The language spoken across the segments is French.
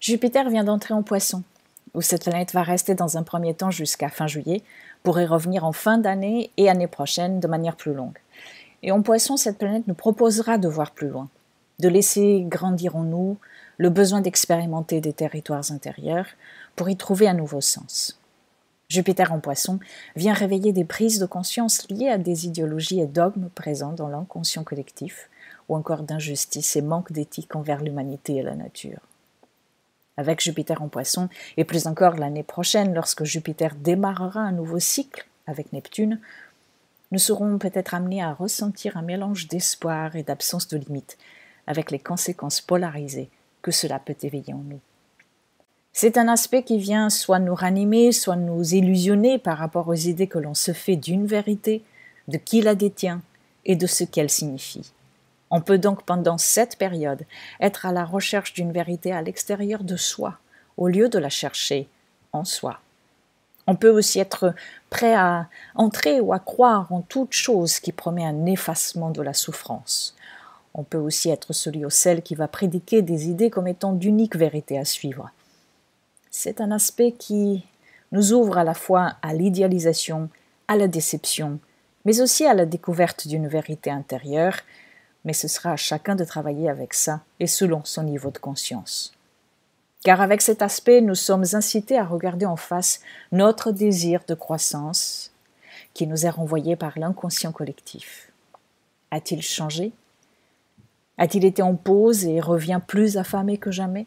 Jupiter vient d'entrer en poisson, où cette planète va rester dans un premier temps jusqu'à fin juillet, pour y revenir en fin d'année et année prochaine de manière plus longue. Et en poisson, cette planète nous proposera de voir plus loin, de laisser grandir en nous le besoin d'expérimenter des territoires intérieurs pour y trouver un nouveau sens. Jupiter en poisson vient réveiller des prises de conscience liées à des idéologies et dogmes présents dans l'inconscient collectif, ou encore d'injustice et manque d'éthique envers l'humanité et la nature. Avec Jupiter en poisson, et plus encore l'année prochaine lorsque Jupiter démarrera un nouveau cycle avec Neptune, nous serons peut-être amenés à ressentir un mélange d'espoir et d'absence de limite, avec les conséquences polarisées que cela peut éveiller en nous. C'est un aspect qui vient soit nous ranimer, soit nous illusionner par rapport aux idées que l'on se fait d'une vérité, de qui la détient et de ce qu'elle signifie. On peut donc pendant cette période être à la recherche d'une vérité à l'extérieur de soi, au lieu de la chercher en soi. On peut aussi être prêt à entrer ou à croire en toute chose qui promet un effacement de la souffrance. On peut aussi être celui ou celle qui va prédiquer des idées comme étant d'unique vérité à suivre. C'est un aspect qui nous ouvre à la fois à l'idéalisation, à la déception, mais aussi à la découverte d'une vérité intérieure, mais ce sera à chacun de travailler avec ça et selon son niveau de conscience. Car avec cet aspect, nous sommes incités à regarder en face notre désir de croissance qui nous est renvoyé par l'inconscient collectif. A-t-il changé? A-t-il été en pause et revient plus affamé que jamais?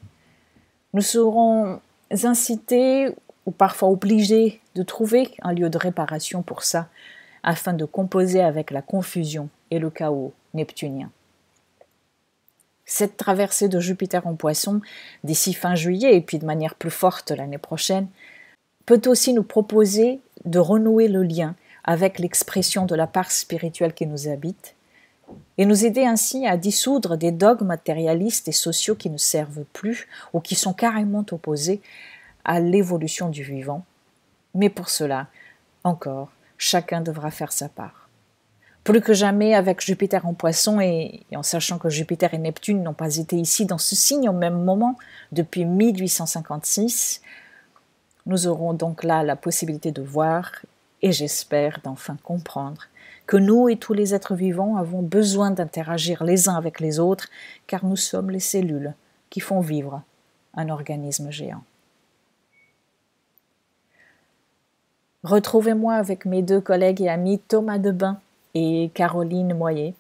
Nous serons incités ou parfois obligés de trouver un lieu de réparation pour ça, afin de composer avec la confusion et le chaos neptunien. Cette traversée de Jupiter en poisson, d'ici fin juillet et puis de manière plus forte l'année prochaine, peut aussi nous proposer de renouer le lien avec l'expression de la part spirituelle qui nous habite, et nous aider ainsi à dissoudre des dogmes matérialistes et sociaux qui ne servent plus ou qui sont carrément opposés à l'évolution du vivant. Mais pour cela, encore, chacun devra faire sa part plus que jamais avec Jupiter en poisson et, en sachant que Jupiter et Neptune n'ont pas été ici dans ce signe au même moment depuis 1856, nous aurons donc là la possibilité de voir et j'espère d'enfin comprendre que nous et tous les êtres vivants avons besoin d'interagir les uns avec les autres car nous sommes les cellules qui font vivre un organisme géant. Retrouvez-moi avec mes deux collègues et amis Thomas Debain et Caroline Moyer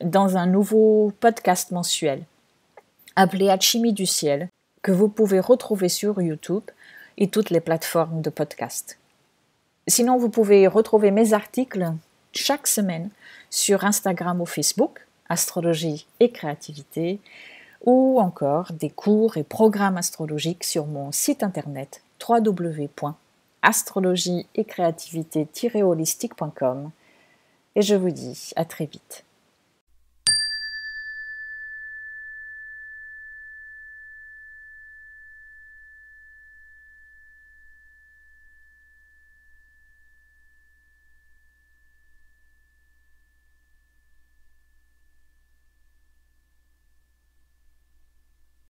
dans un nouveau podcast mensuel appelé Alchimie du ciel que vous pouvez retrouver sur YouTube et toutes les plateformes de podcast. Sinon, vous pouvez retrouver mes articles chaque semaine sur Instagram ou Facebook, Astrologie et Créativité, ou encore des cours et programmes astrologiques sur mon site internet www.astrologie et créativité-holistique.com et je vous dis à très vite.